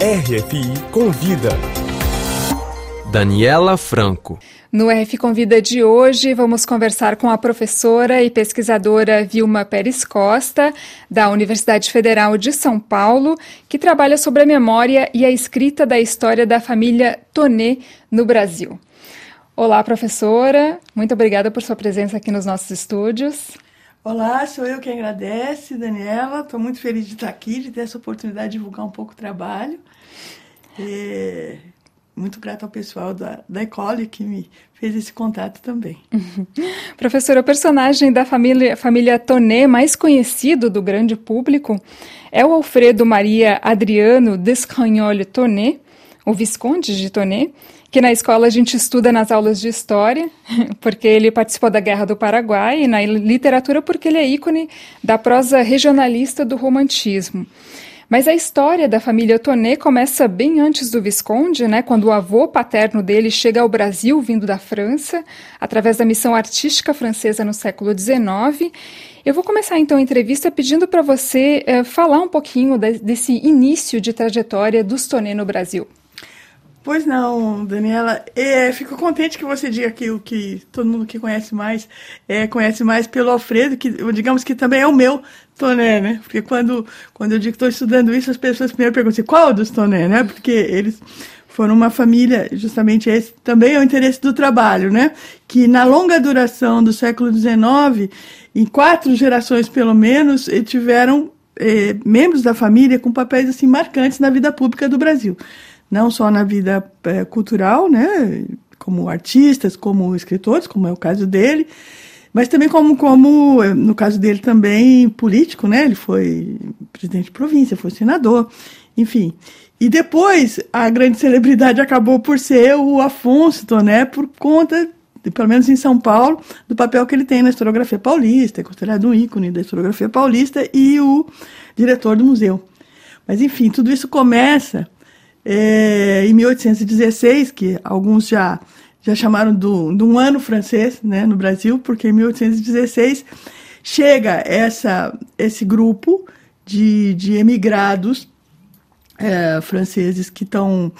RFI Convida. Daniela Franco. No RF Convida de hoje, vamos conversar com a professora e pesquisadora Vilma Pérez Costa, da Universidade Federal de São Paulo, que trabalha sobre a memória e a escrita da história da família Tonê no Brasil. Olá, professora. Muito obrigada por sua presença aqui nos nossos estúdios. Olá, sou eu que agradece, Daniela. Estou muito feliz de estar aqui, de ter essa oportunidade de divulgar um pouco o trabalho. E muito grata ao pessoal da, da Ecole que me fez esse contato também. Professora, o personagem da família, família Tonê mais conhecido do grande público é o Alfredo Maria Adriano Descagnole Tonê, o Visconde de Tonê, que na escola a gente estuda nas aulas de história, porque ele participou da Guerra do Paraguai, e na literatura porque ele é ícone da prosa regionalista do romantismo. Mas a história da família Tonê começa bem antes do Visconde, né, quando o avô paterno dele chega ao Brasil vindo da França, através da missão artística francesa no século XIX. Eu vou começar então a entrevista pedindo para você eh, falar um pouquinho de, desse início de trajetória dos Tonê no Brasil. Pois não, Daniela. É, fico contente que você diga que o que todo mundo que conhece mais é, conhece mais pelo Alfredo, que digamos que também é o meu Toné, né? Porque quando, quando eu digo que estou estudando isso, as pessoas primeiro perguntam assim, qual dos Toné, né? Porque eles foram uma família, justamente esse também é o interesse do trabalho, né? Que na longa duração do século XIX, em quatro gerações pelo menos, tiveram eh, membros da família com papéis assim marcantes na vida pública do Brasil não só na vida é, cultural, né, como artistas, como escritores, como é o caso dele, mas também como, como no caso dele também político, né, ele foi presidente de província, foi senador, enfim. E depois a grande celebridade acabou por ser o Afonso Toné, por conta, pelo menos em São Paulo, do papel que ele tem na historiografia paulista, é considerado um ícone da historiografia paulista e o diretor do museu. Mas enfim, tudo isso começa é, em 1816, que alguns já, já chamaram do, de um ano francês né, no Brasil, porque em 1816 chega essa, esse grupo de, de emigrados é, franceses que estão,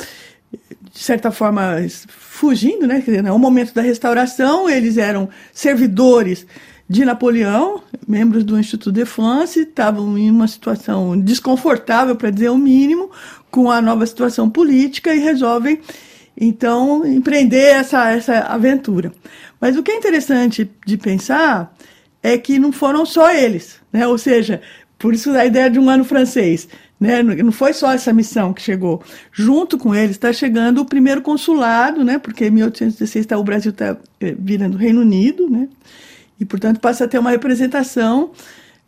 de certa forma, fugindo, né? Quer dizer, no momento da restauração, eles eram servidores de Napoleão, membros do Instituto de France, estavam em uma situação desconfortável, para dizer o mínimo, com a nova situação política e resolvem, então, empreender essa, essa aventura. Mas o que é interessante de pensar é que não foram só eles, né? ou seja, por isso a ideia de um ano francês. Né? Não foi só essa missão que chegou. Junto com eles está chegando o primeiro consulado, né? porque em 1816 tá, o Brasil está é, virando Reino Unido, né? E, portanto, passa a ter uma representação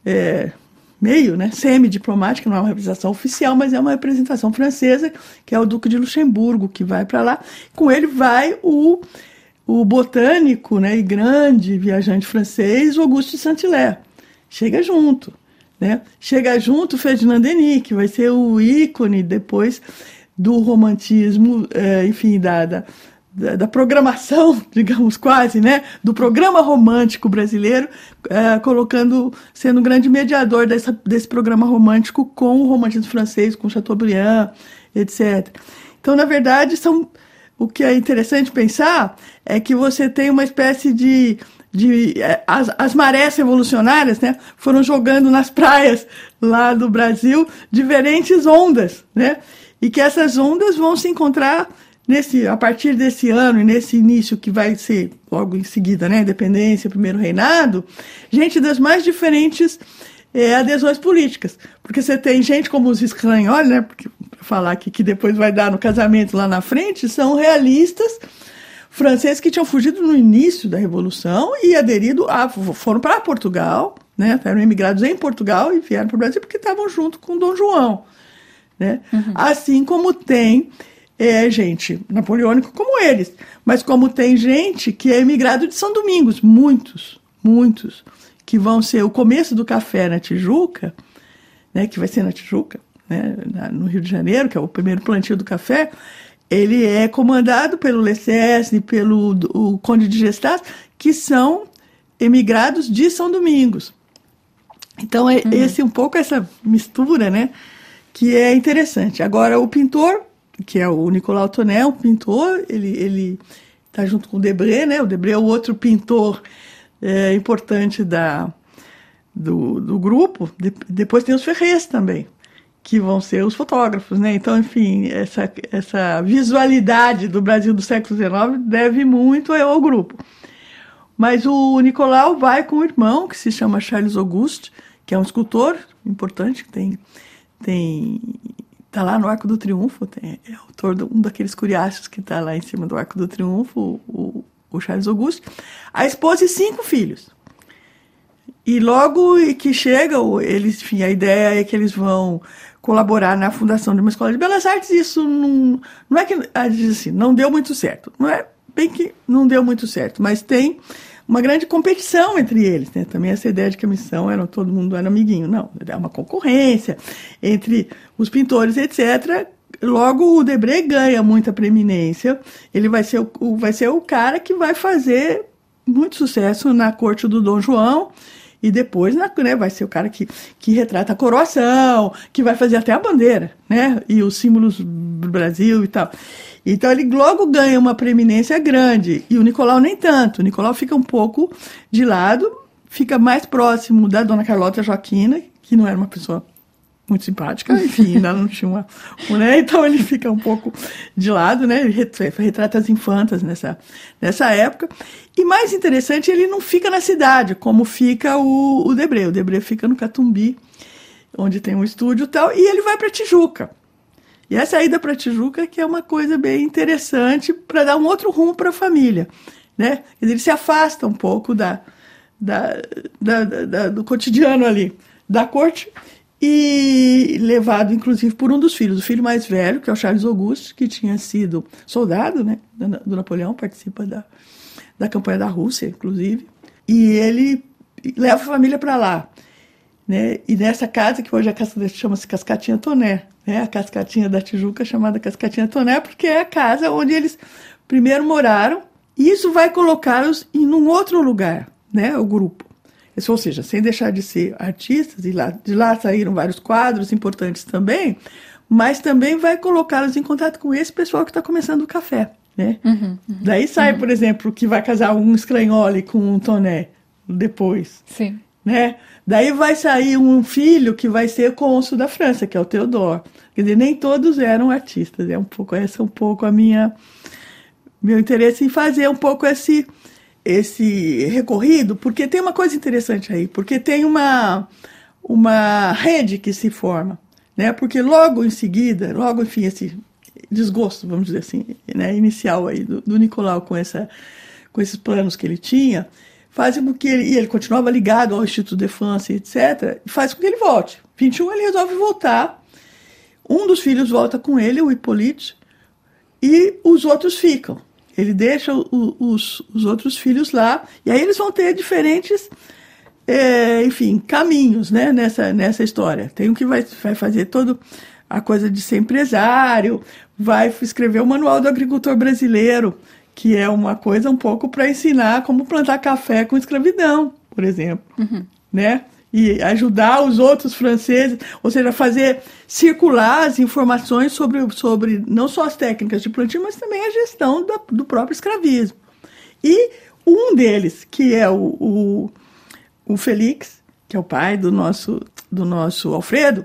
é, meio, né, semi-diplomática, não é uma representação oficial, mas é uma representação francesa, que é o Duque de Luxemburgo, que vai para lá. Com ele vai o, o botânico né, e grande viajante francês, Auguste Saint-Hilaire. Chega junto. Né? Chega junto Ferdinand Denis, que vai ser o ícone depois do romantismo, é, enfim, da, da da, da, programação, digamos quase, né, do programa romântico brasileiro, é, colocando, sendo um grande mediador dessa, desse programa romântico com o romantismo francês, com Chateaubriand, etc. Então, na verdade, são o que é interessante pensar é que você tem uma espécie de de é, as, as marés revolucionárias né, foram jogando nas praias lá do Brasil diferentes ondas, né, e que essas ondas vão se encontrar nesse, a partir desse ano e nesse início que vai ser logo em seguida, né, independência, primeiro reinado, gente das mais diferentes é, adesões políticas. Porque você tem gente como os escranhóis, né, porque, falar aqui que depois vai dar no casamento lá na frente, são realistas franceses que tinham fugido no início da Revolução e aderido a, foram para Portugal, né, eram emigrados em Portugal e vieram para o Brasil porque estavam junto com Dom João. Né? Uhum. Assim como tem é gente napoleônico como eles. Mas como tem gente que é imigrado de São Domingos, muitos, muitos, que vão ser o começo do café na Tijuca, né, que vai ser na Tijuca, né, no Rio de Janeiro, que é o primeiro plantio do café, ele é comandado pelo Lecesse, pelo o Conde de Gestas, que são emigrados de São Domingos. Então, é uhum. esse um pouco essa mistura, né? que é interessante. Agora, o pintor, que é o Nicolau Tonel, pintor, ele ele está junto com o Debré, né? O Debré é o outro pintor é, importante da, do, do grupo. De, depois tem os Ferrez também, que vão ser os fotógrafos, né? Então, enfim, essa, essa visualidade do Brasil do século XIX deve muito ao grupo. Mas o Nicolau vai com o irmão, que se chama Charles Auguste, que é um escultor importante, que tem tem tá lá no Arco do Triunfo, tem, é autor de um daqueles curiáceos que está lá em cima do Arco do Triunfo, o, o Charles Auguste. A esposa e cinco filhos. E logo que chega, eles, enfim, a ideia é que eles vão colaborar na fundação de uma escola de belas artes. Isso não, não é que diz assim, não deu muito certo. Não é bem que não deu muito certo, mas tem uma grande competição entre eles, né? Também essa ideia de que a missão era todo mundo era amiguinho, não, é uma concorrência entre os pintores, etc. Logo o Debré ganha muita preeminência, ele vai ser o, vai ser o cara que vai fazer muito sucesso na corte do Dom João e depois né, vai ser o cara que, que retrata a coroação, que vai fazer até a bandeira, né? E os símbolos do Brasil e tal. Então ele logo ganha uma preeminência grande. E o Nicolau nem tanto. O Nicolau fica um pouco de lado, fica mais próximo da dona Carlota Joaquina, que não era uma pessoa muito simpática, enfim, ainda não tinha uma, né? Então ele fica um pouco de lado, né? Ele retrata as infantas nessa, nessa época. E mais interessante, ele não fica na cidade, como fica o, o Debré. O Debré fica no Catumbi, onde tem um estúdio e tal, e ele vai para Tijuca. E essa ida para Tijuca que é uma coisa bem interessante para dar um outro rumo para a família, né? Ele se afasta um pouco da, da, da, da, do cotidiano ali da corte e levado inclusive por um dos filhos, o filho mais velho, que é o Charles Auguste, que tinha sido soldado, né, do Napoleão, participa da, da campanha da Rússia, inclusive, e ele leva a família para lá, né? E nessa casa que hoje a casa chama-se Cascatinha Toné, né? A Cascatinha da Tijuca chamada Cascatinha Toné, porque é a casa onde eles primeiro moraram, e isso vai colocá-los em um outro lugar, né? O grupo. Ou seja, sem deixar de ser artistas, e lá, de lá saíram vários quadros importantes também, mas também vai colocá-los em contato com esse pessoal que está começando o café. Né? Uhum, uhum, Daí sai, uhum. por exemplo, que vai casar um Scragnoli com um Toné depois. Sim. Né? Daí vai sair um filho que vai ser cônsul da França, que é o Theodore. Quer dizer, nem todos eram artistas. É um pouco essa é um pouco a minha meu interesse em fazer um pouco esse esse recorrido, porque tem uma coisa interessante aí, porque tem uma uma rede que se forma, né? Porque logo em seguida, logo enfim esse desgosto, vamos dizer assim, né, inicial aí do, do Nicolau com essa com esses planos que ele tinha, fazem com que ele, e ele continuava ligado ao Instituto de France, etc., faz com que ele volte. 21 ele resolve voltar. Um dos filhos volta com ele, o Hippolyte, e os outros ficam. Ele deixa o, os, os outros filhos lá, e aí eles vão ter diferentes, é, enfim, caminhos né, nessa, nessa história. Tem um que vai, vai fazer todo a coisa de ser empresário, vai escrever o Manual do Agricultor Brasileiro, que é uma coisa um pouco para ensinar como plantar café com escravidão, por exemplo, uhum. né? E ajudar os outros franceses, ou seja, fazer circular as informações sobre, sobre não só as técnicas de plantio, mas também a gestão do, do próprio escravismo. E um deles, que é o, o, o Felix, que é o pai do nosso, do nosso Alfredo,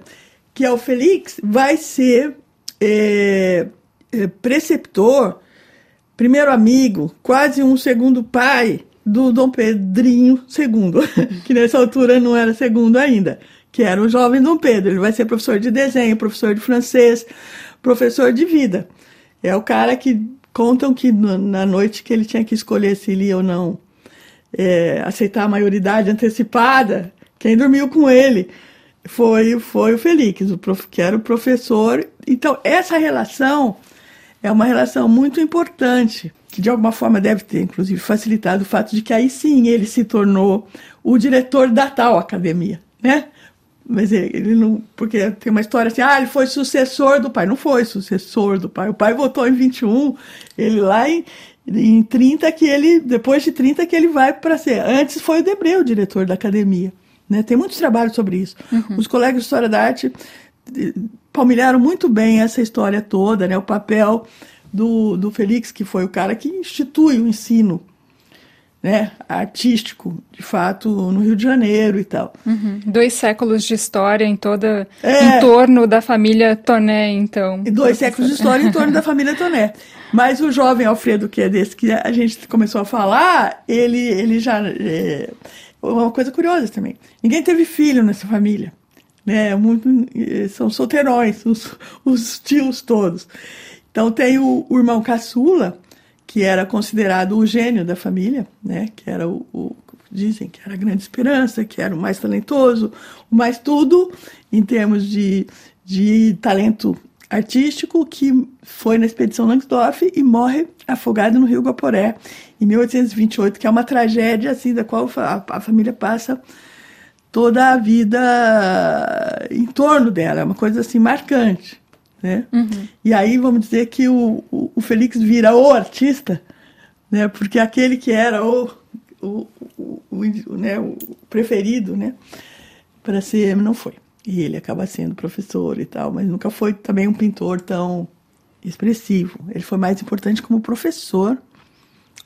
que é o Felix, vai ser é, é, preceptor primeiro amigo, quase um segundo pai do Dom Pedrinho II, que nessa altura não era segundo ainda, que era o jovem Dom Pedro. Ele vai ser professor de desenho, professor de francês, professor de vida. É o cara que contam que na noite que ele tinha que escolher se ele ia ou não é, aceitar a maioridade antecipada, quem dormiu com ele foi, foi o Felix, o prof, que era o professor. Então, essa relação é uma relação muito importante, que de alguma forma deve ter, inclusive, facilitado o fato de que aí sim ele se tornou o diretor da tal academia, né? Mas ele não. Porque tem uma história assim, ah, ele foi sucessor do pai. Não foi sucessor do pai. O pai votou em 21, ele lá em, em 30, que ele. Depois de 30, que ele vai para ser. Antes foi o Debreu, o diretor da academia. Né? Tem muitos trabalhos sobre isso. Uhum. Os colegas de História da Arte palmilharam muito bem essa história toda, né? O papel do, do Felix, que foi o cara que institui o ensino né, artístico, de fato, no Rio de Janeiro e tal. Uhum. Dois séculos de história em toda é, em torno da família Toné, então. E dois séculos de história em torno da família Toné. Mas o jovem Alfredo, que é desse que a gente começou a falar, ele, ele já. É, uma coisa curiosa também. Ninguém teve filho nessa família. Né? Muito, é, são solteirões, os, os tios todos. Então tem o, o irmão caçula, que era considerado o gênio da família, né? Que era o, o, dizem que era a grande esperança, que era o mais talentoso, o mais tudo em termos de, de talento artístico, que foi na expedição Langsdorff e morre afogado no Rio Guaporé em 1828, que é uma tragédia assim da qual a, a família passa toda a vida em torno dela, é uma coisa assim marcante né? Uhum. E aí vamos dizer que o, o, o, Felix vira o artista, né? Porque aquele que era o, o, o, o né? o preferido, né? Para ser, não foi. E ele acaba sendo professor e tal, mas nunca foi também um pintor tão expressivo. Ele foi mais importante como professor,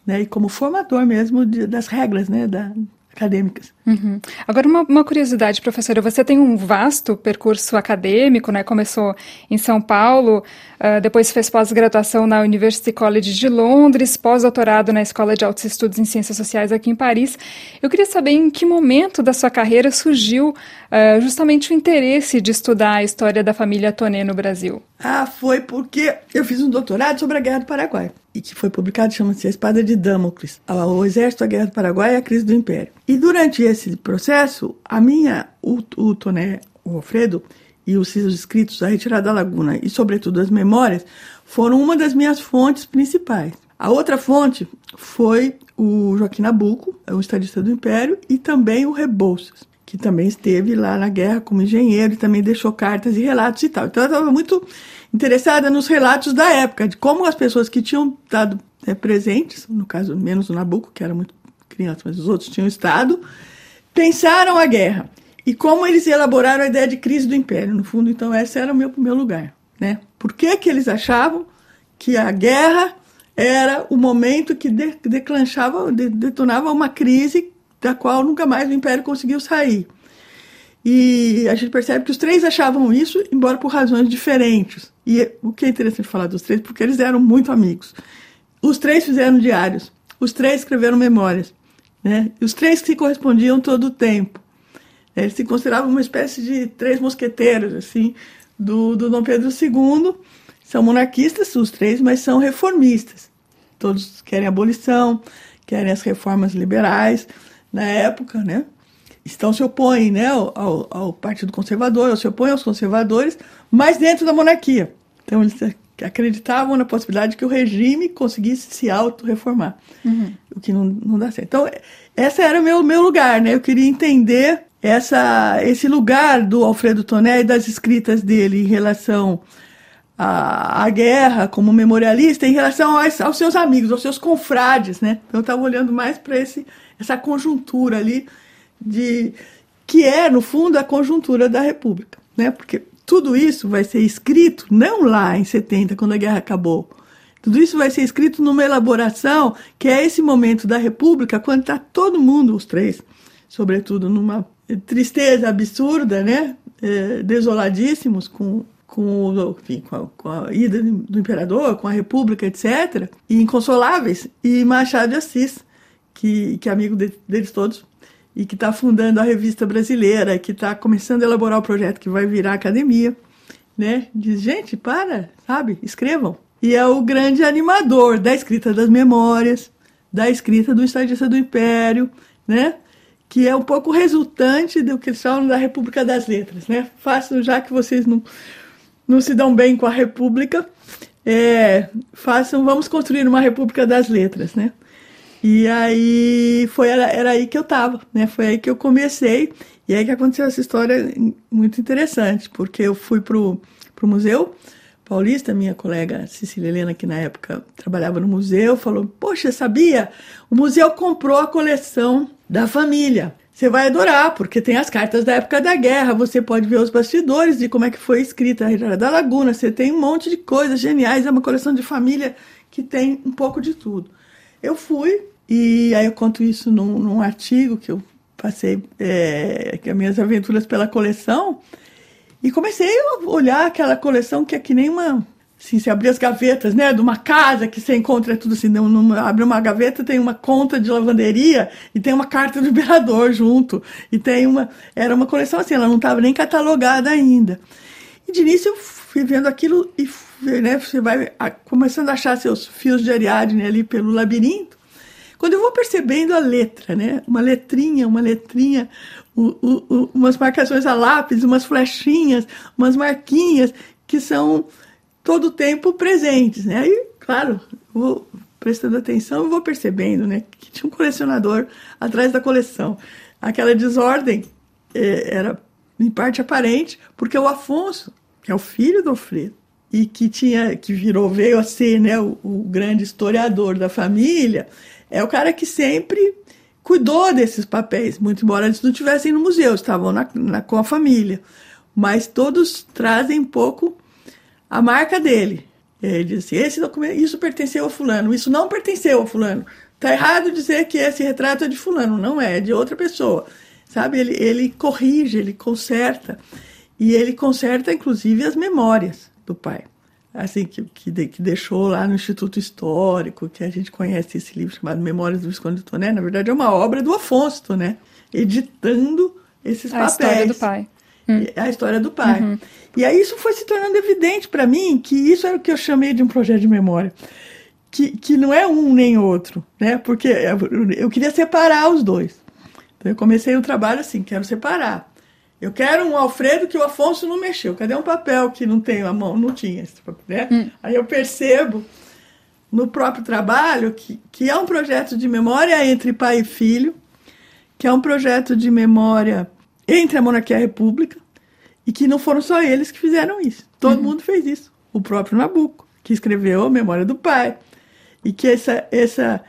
né? E como formador mesmo de, das regras, né? Da, acadêmicas. Uhum. Agora, uma, uma, curiosidade, professora, você tem um vasto percurso acadêmico, né? Começou em São Paulo, uh, depois fez pós-graduação na University College de Londres, pós-doutorado na Escola de Altos Estudos em Ciências Sociais aqui em Paris. Eu queria saber em que momento da sua carreira surgiu uh, justamente o interesse de estudar a história da família Toné no Brasil. Ah, foi porque eu fiz um doutorado sobre a Guerra do Paraguai e que foi publicado, chama-se A Espada de Damocles, o Exército, a Guerra do Paraguai e a Crise do Império. E durante esse processo, a minha, o, o Toné, o Alfredo, e os seus escritos, A Retirada da Laguna e, sobretudo, as memórias, foram uma das minhas fontes principais. A outra fonte foi o Joaquim Nabuco, o estadista do Império, e também o Rebouças, que também esteve lá na guerra como engenheiro e também deixou cartas e relatos e tal. Então, eu estava muito interessada nos relatos da época, de como as pessoas que tinham estado é, presentes, no caso menos o Nabucco, que era muito criança, mas os outros tinham estado, pensaram a guerra e como eles elaboraram a ideia de crise do império. No fundo, então, esse era o meu primeiro lugar. Né? Por que, que eles achavam que a guerra era o momento que de, declanchava, de, detonava uma crise da qual nunca mais o império conseguiu sair? E a gente percebe que os três achavam isso, embora por razões diferentes. E o que é interessante falar dos três, porque eles eram muito amigos. Os três fizeram diários, os três escreveram memórias, né? E os três se correspondiam todo o tempo. Eles se consideravam uma espécie de três mosqueteiros, assim, do, do Dom Pedro II. São monarquistas, os três, mas são reformistas. Todos querem abolição, querem as reformas liberais na época, né? Estão se opõem né, ao, ao Partido Conservador, se opõem aos conservadores, mas dentro da monarquia. Então, eles acreditavam na possibilidade de que o regime conseguisse se auto-reformar, uhum. o que não, não dá certo. Então, esse era o meu, meu lugar, né? Eu queria entender essa, esse lugar do Alfredo Toné e das escritas dele em relação à, à guerra como memorialista, em relação aos, aos, seus amigos, aos seus confrades, né? Então, eu estava olhando mais para essa conjuntura ali de que é, no fundo, a conjuntura da República, né? Porque tudo isso vai ser escrito não lá em 70, quando a guerra acabou. Tudo isso vai ser escrito numa elaboração que é esse momento da República, quando está todo mundo, os três, sobretudo numa tristeza absurda, né? É, desoladíssimos com, com, enfim, com, a, com a ida do imperador, com a República, etc., e inconsoláveis. E Machado de Assis, que, que é amigo de, deles todos, e que está fundando a revista brasileira, que está começando a elaborar o projeto que vai virar academia, né? Diz, gente, para, sabe? Escrevam. E é o grande animador da escrita das memórias, da escrita do Estadista do Império, né? Que é um pouco resultante do que eles falam da República das Letras, né? Façam, já que vocês não, não se dão bem com a República, é, façam, vamos construir uma República das Letras, né? E aí foi era, era aí que eu estava, né? Foi aí que eu comecei e aí que aconteceu essa história muito interessante, porque eu fui pro pro museu Paulista, minha colega Cecília Helena, que na época trabalhava no museu, falou: Poxa, sabia? O museu comprou a coleção da família. você vai adorar, porque tem as cartas da época da guerra, você pode ver os bastidores de como é que foi escrita a Retirada da Laguna, você tem um monte de coisas geniais, é uma coleção de família que tem um pouco de tudo. Eu fui, e aí eu conto isso num, num artigo que eu passei, é, que é minhas aventuras pela coleção, e comecei a olhar aquela coleção que é que nem uma Assim, você abrir as gavetas, né, de uma casa que você encontra tudo assim, não, abre uma gaveta, tem uma conta de lavanderia e tem uma carta do imperador junto. E tem uma. Era uma coleção assim, ela não estava nem catalogada ainda. E de início eu fui vendo aquilo e né, você vai começando a achar seus fios de Ariadne ali pelo labirinto. Quando eu vou percebendo a letra, né, uma letrinha, uma letrinha, o, o, umas marcações a lápis, umas flechinhas, umas marquinhas que são todo o tempo presentes, né? Aí, claro, vou prestando atenção e vou percebendo, né, que tinha um colecionador atrás da coleção. Aquela desordem é, era em parte aparente, porque o Afonso, que é o filho do Alfredo, e que tinha que virou veio a ser, né, o, o grande historiador da família, é o cara que sempre cuidou desses papéis, muito embora eles não estivessem no museu, estavam na, na, com a família. Mas todos trazem um pouco a marca dele. Ele disse: esse documento, isso pertenceu a fulano, isso não pertenceu a fulano. Tá errado dizer que esse retrato é de fulano, não é, é de outra pessoa. Sabe? Ele, ele corrige, ele conserta. E ele conserta, inclusive, as memórias do pai. Assim, que, que, de, que deixou lá no Instituto Histórico, que a gente conhece esse livro chamado Memórias do Visconde de Toné. Na verdade, é uma obra do Afonso Toné, editando esses a papéis. A história do pai. Hum. A história do pai. Uhum. E aí isso foi se tornando evidente para mim que isso era o que eu chamei de um projeto de memória. Que, que não é um nem outro, né? Porque eu queria separar os dois. Então eu comecei o trabalho assim, quero separar. Eu quero um Alfredo que o Afonso não mexeu. Cadê um papel que não tem a mão? Não tinha. Né? Hum. Aí eu percebo no próprio trabalho que, que é um projeto de memória entre pai e filho, que é um projeto de memória entre a monarquia e a república, e que não foram só eles que fizeram isso. Todo uhum. mundo fez isso. O próprio Nabucco, que escreveu a Memória do Pai. E que essa, essa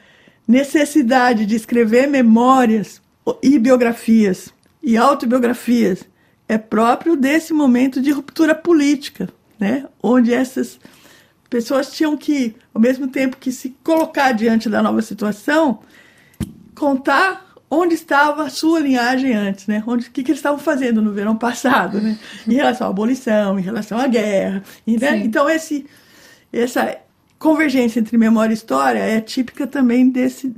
necessidade de escrever memórias e biografias e autobiografias é próprio desse momento de ruptura política, né? onde essas pessoas tinham que, ao mesmo tempo que se colocar diante da nova situação, contar onde estava a sua linhagem antes, né? Onde, o que, que eles estavam fazendo no verão passado, né? Em relação à abolição, em relação à guerra. Né? Então, esse, essa convergência entre memória e história é típica também desse,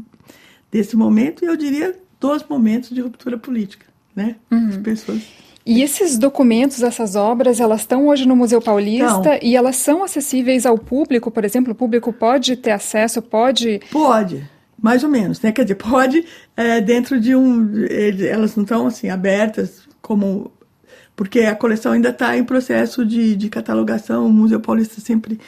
desse momento, e eu diria dos momentos de ruptura política, né? Uhum. As pessoas... E esses documentos, essas obras, elas estão hoje no Museu Paulista então, e elas são acessíveis ao público, por exemplo, o público pode ter acesso, pode... Pode, mais ou menos, né? Quer dizer, pode é, dentro de um, elas não estão assim abertas como porque a coleção ainda está em processo de, de catalogação. O Museu Paulista sempre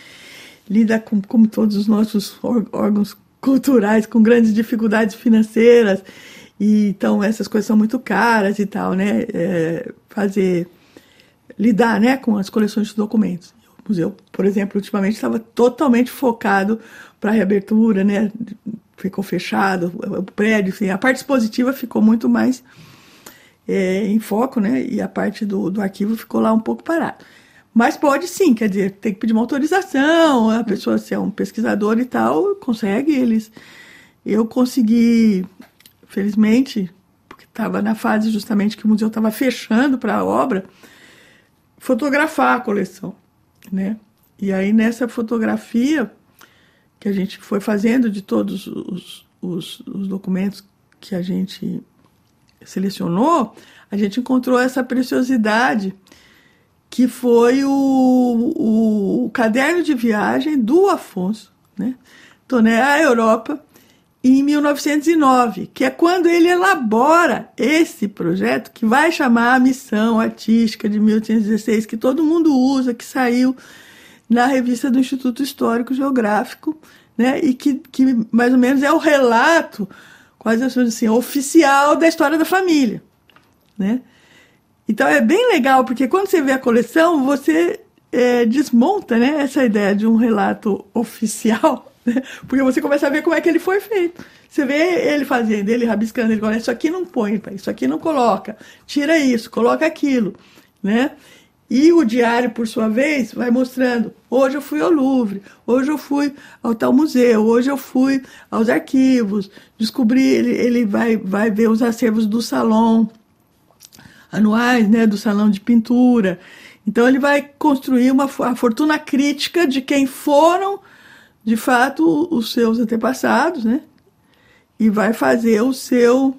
lida com, como todos os nossos órgãos culturais, com grandes dificuldades financeiras. E, então, essas coisas são muito caras e tal, né? É, fazer, lidar né, com as coleções de documentos. O museu, por exemplo, ultimamente estava totalmente focado para a reabertura, né? ficou fechado, o prédio, enfim, a parte expositiva ficou muito mais é, em foco, né? E a parte do, do arquivo ficou lá um pouco parada. Mas pode sim, quer dizer, tem que pedir uma autorização, a pessoa se é um pesquisador e tal, consegue eles. Eu consegui, felizmente, porque estava na fase justamente que o museu estava fechando para a obra, fotografar a coleção, né? E aí nessa fotografia que a gente foi fazendo de todos os, os, os documentos que a gente selecionou, a gente encontrou essa preciosidade que foi o, o, o, caderno de viagem do Afonso, né? Toné à Europa em 1909, que é quando ele elabora esse projeto que vai chamar a missão artística de 1816, que todo mundo usa, que saiu na revista do Instituto Histórico Geográfico, né? E que, que mais ou menos é o relato, quase assim, oficial da história da família, né? Então é bem legal, porque quando você vê a coleção, você é, desmonta né, essa ideia de um relato oficial? Porque você começa a ver como é que ele foi feito. Você vê ele fazendo, ele rabiscando, ele fala, isso aqui não põe, isso aqui não coloca, tira isso, coloca aquilo, né? E o diário, por sua vez, vai mostrando: hoje eu fui ao Louvre, hoje eu fui ao tal museu, hoje eu fui aos arquivos, descobri, ele, ele vai, vai ver os acervos do salão anuais, né, do salão de pintura. Então ele vai construir uma a fortuna crítica de quem foram, de fato, os seus antepassados, né? E vai fazer o seu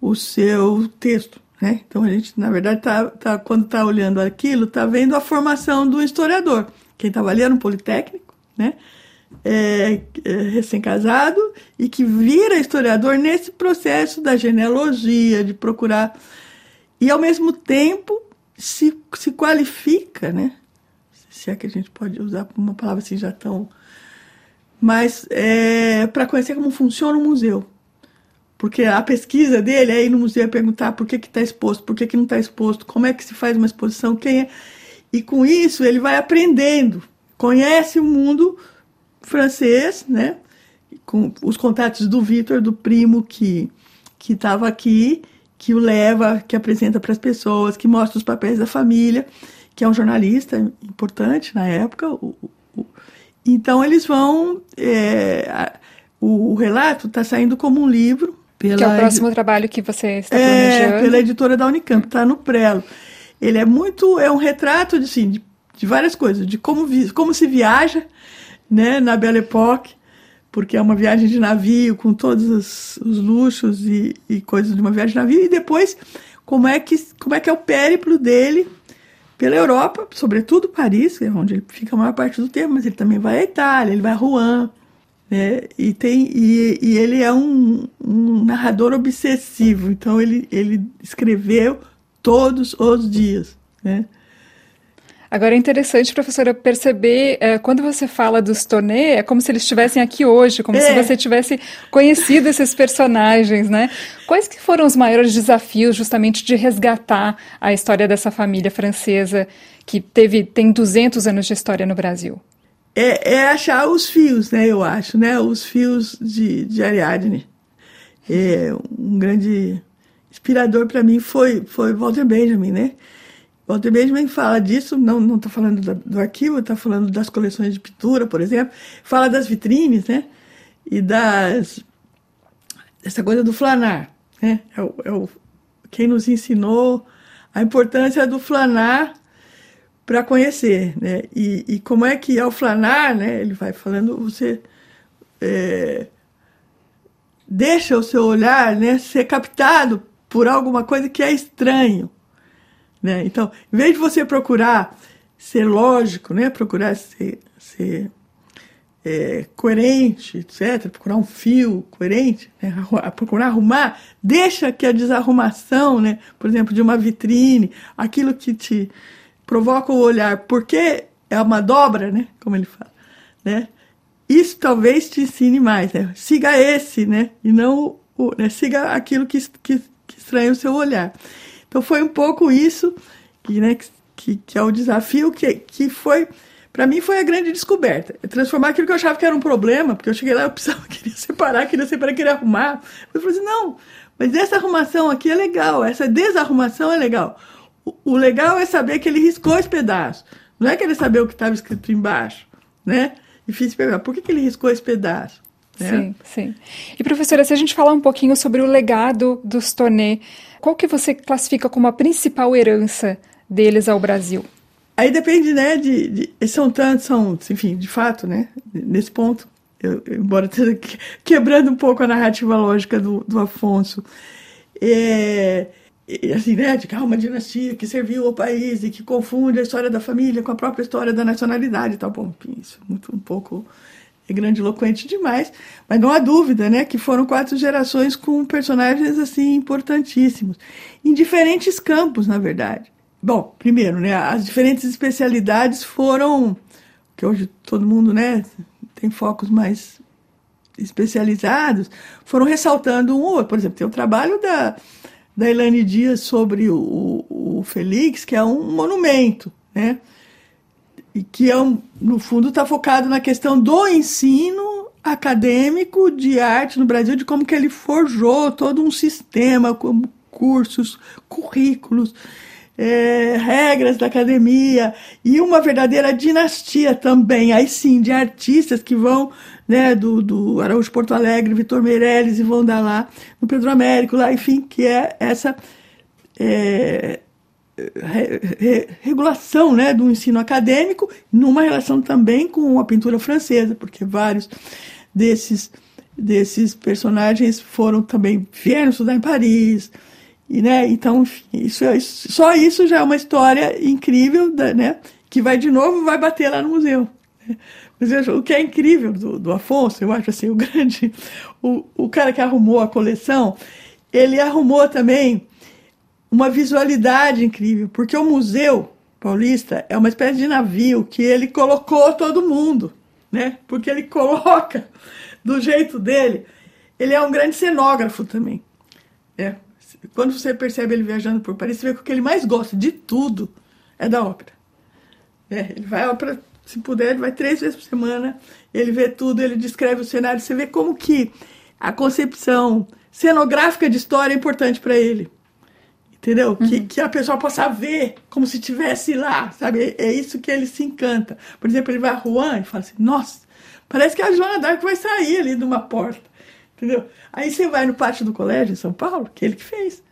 o seu texto. Né? Então a gente, na verdade, tá, tá quando está olhando aquilo, está vendo a formação do historiador. Quem estava ali era um politécnico, né? É, é, recém-casado e que vira historiador nesse processo da genealogia, de procurar. E ao mesmo tempo se, se qualifica, né? Se é que a gente pode usar uma palavra assim já tão. Mas é, para conhecer como funciona o museu. Porque a pesquisa dele é ir no museu e perguntar por que está exposto, por que, que não está exposto, como é que se faz uma exposição, quem é. E com isso ele vai aprendendo, conhece o mundo francês, né? Com os contatos do Vitor, do primo que que estava aqui, que o leva, que apresenta para as pessoas, que mostra os papéis da família, que é um jornalista importante na época. O, o, então eles vão. É, o, o relato está saindo como um livro pela que é o próximo trabalho que você está planejando. É, pela editora da Unicamp, está no Prelo. Ele é muito, é um retrato de, assim, de, de várias coisas, de como, vi, como se viaja né, na Belle Époque, porque é uma viagem de navio com todos os, os luxos e, e, coisas de uma viagem de navio, e depois como é que, como é, que é o périplo dele pela Europa, sobretudo Paris, é onde ele fica a maior parte do tempo, mas ele também vai à Itália, ele vai a Rouen, né? E, tem, e, e ele é um, um, narrador obsessivo, então ele, ele escreveu todos os dias. Né? Agora é interessante, professora, perceber é, quando você fala dos Tonê, é como se eles estivessem aqui hoje, como é. se você tivesse conhecido esses personagens, né? Quais que foram os maiores desafios justamente de resgatar a história dessa família francesa que teve tem 200 anos de história no Brasil? é, é, achar os fios, né? Eu acho, né? Os fios de, de Ariadne. É, um grande inspirador para mim foi foi Walter Benjamin, né? Walter Benjamin fala disso, não está falando do, do arquivo, está falando das coleções de pintura, por exemplo. Fala das vitrines, né? E das essa coisa do flanar, né? É o, é o, quem nos ensinou a importância do flanar para conhecer, né? E, e, como é que ao flanar, né? Ele vai falando, você é, deixa o seu olhar, né? Ser captado por alguma coisa que é estranho, né? Então, em vez de você procurar ser lógico, né? Procurar ser, ser é, coerente, etc., procurar um fio coerente, né? procurar arrumar, deixa que a desarrumação, né? Por exemplo, de uma vitrine, aquilo que te provoca o olhar, porque é uma dobra, né? Como ele fala, né? Isso talvez te ensine mais, né? Siga esse, né? E não o, né? siga aquilo que, que, que estranha o seu olhar. Então foi um pouco isso que, né, que, que é o desafio que, que foi para mim foi a grande descoberta. É transformar aquilo que eu achava que era um problema, porque eu cheguei lá, eu precisava, queria separar, queria separar, queria arrumar. Eu falei assim, não, mas essa arrumação aqui é legal, essa desarrumação é legal. O, legal é saber que ele riscou esse pedaço. Não é querer saber o que estava escrito embaixo, né? E fiz perguntar, por que, que ele riscou esse pedaço? Né? Sim, sim. E professora, se a gente falar um pouquinho sobre o legado dos Tonê, qual que você classifica como a principal herança deles ao Brasil? Aí depende, né, de, de são tantos, são, enfim, de fato, né, nesse ponto, eu, embora esteja quebrando um pouco a narrativa lógica do, do Afonso, é, assim, né, de uma dinastia que serviu ao país e que confunde a história da família com a própria história da nacionalidade tal. Bom, isso é muito um pouco é grandiloquente demais, mas não há dúvida, né, que foram quatro gerações com personagens assim importantíssimos, em diferentes campos, na verdade. Bom, primeiro, né, as diferentes especialidades foram que hoje todo mundo, né, tem focos mais especializados, foram ressaltando um ou outro. Por exemplo, tem o trabalho da da Elaine Dias sobre o, o, Felix, que é um monumento, né? E que é um, no fundo está focado na questão do ensino acadêmico de arte no Brasil, de como que ele forjou todo um sistema, como cursos, currículos, é, regras da academia e uma verdadeira dinastia também, aí sim, de artistas que vão né, do, do Araújo Porto Alegre, Vitor Meirelles e vão dar lá no Pedro Américo, lá, enfim, que é essa é, re, re, regulação né, do ensino acadêmico, numa relação também com a pintura francesa, porque vários desses, desses personagens foram também vieram estudar em Paris, e, né, então, enfim, isso, é, só isso já é uma história incrível, né, que vai de novo vai bater lá no museu. Mas o que é incrível do, do Afonso, eu acho assim, o grande, o, o cara que arrumou a coleção, ele arrumou também uma visualidade incrível, porque o museu paulista é uma espécie de navio que ele colocou todo mundo, né? Porque ele coloca do jeito dele. Ele é um grande cenógrafo também. É, quando você percebe ele viajando por Paris, você vê que o que ele mais gosta de tudo é da ópera. É, ele vai à ópera, se puder, ele vai três vezes por semana, ele vê tudo, ele descreve o cenário, você vê como que a concepção cenográfica de história é importante para ele. Entendeu? Uhum. Que, que a pessoa possa ver como se estivesse lá, sabe? É, é isso que ele se encanta. Por exemplo, ele vai a Rouen e fala assim, nossa, parece que a Joana Dark vai sair ali de uma porta. Entendeu? Aí você vai no pátio do colégio em São Paulo, que ele que fez.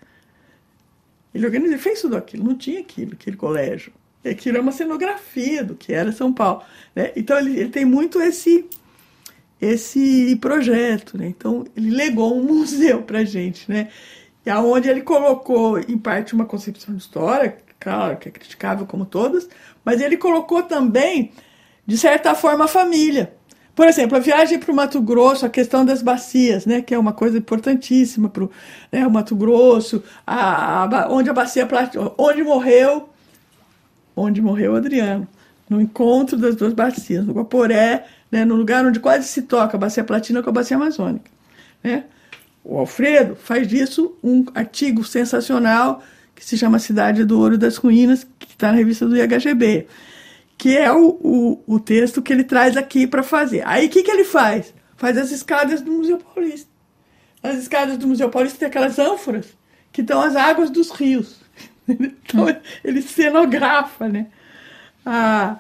Ele organizou, ele fez tudo aquilo, não tinha aquilo, aquele colégio. Aquilo é uma cenografia do que era São Paulo. Né? Então ele, ele tem muito esse esse projeto, né? Então ele legou um museu para gente, né? E aonde ele colocou em parte uma concepção de história, claro que é criticável como todas, mas ele colocou também de certa forma a família. Por exemplo, a viagem para o Mato Grosso, a questão das bacias, né, que é uma coisa importantíssima para né, o Mato Grosso, a, a, onde a bacia onde morreu, onde morreu Adriano, no encontro das duas bacias, no Guaporé, né, no lugar onde quase se toca a bacia platina com a bacia amazônica. Né? O Alfredo faz disso um artigo sensacional que se chama Cidade do Ouro das Ruínas, que está na revista do IHGB que é o, o, o texto que ele traz aqui para fazer. Aí o que, que ele faz? Faz as escadas do Museu Paulista. As escadas do Museu Paulista tem aquelas ânforas que estão as águas dos rios. então ele cenografa, né? Ah,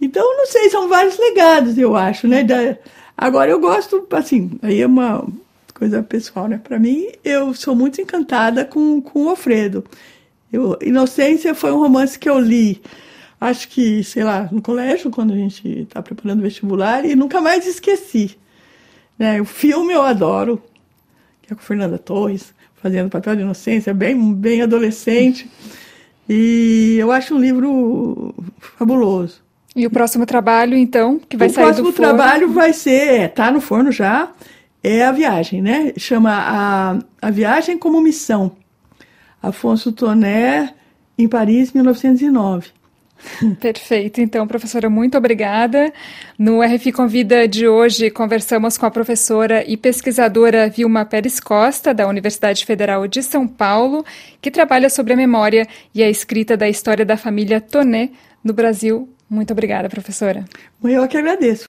então, não sei, são vários legados, eu acho, né? Da, agora, eu gosto, assim, aí é uma coisa pessoal, né? Para mim, eu sou muito encantada com, com o Alfredo. Eu, Inocência foi um romance que eu li acho que, sei lá, no colégio, quando a gente está preparando o vestibular, e nunca mais esqueci. Né? O filme eu adoro, que é com Fernanda Torres, fazendo papel de inocência, bem, bem adolescente. E eu acho um livro fabuloso. E o próximo trabalho, então, que vai o sair do forno? O próximo trabalho vai ser, tá no forno já, é a viagem, né? Chama a, a Viagem como Missão. Afonso Toné, em Paris, 1909. Perfeito. Então, professora, muito obrigada. No RFI Convida de hoje, conversamos com a professora e pesquisadora Vilma Pérez Costa, da Universidade Federal de São Paulo, que trabalha sobre a memória e a escrita da história da família Toné no Brasil. Muito obrigada, professora. Eu que agradeço.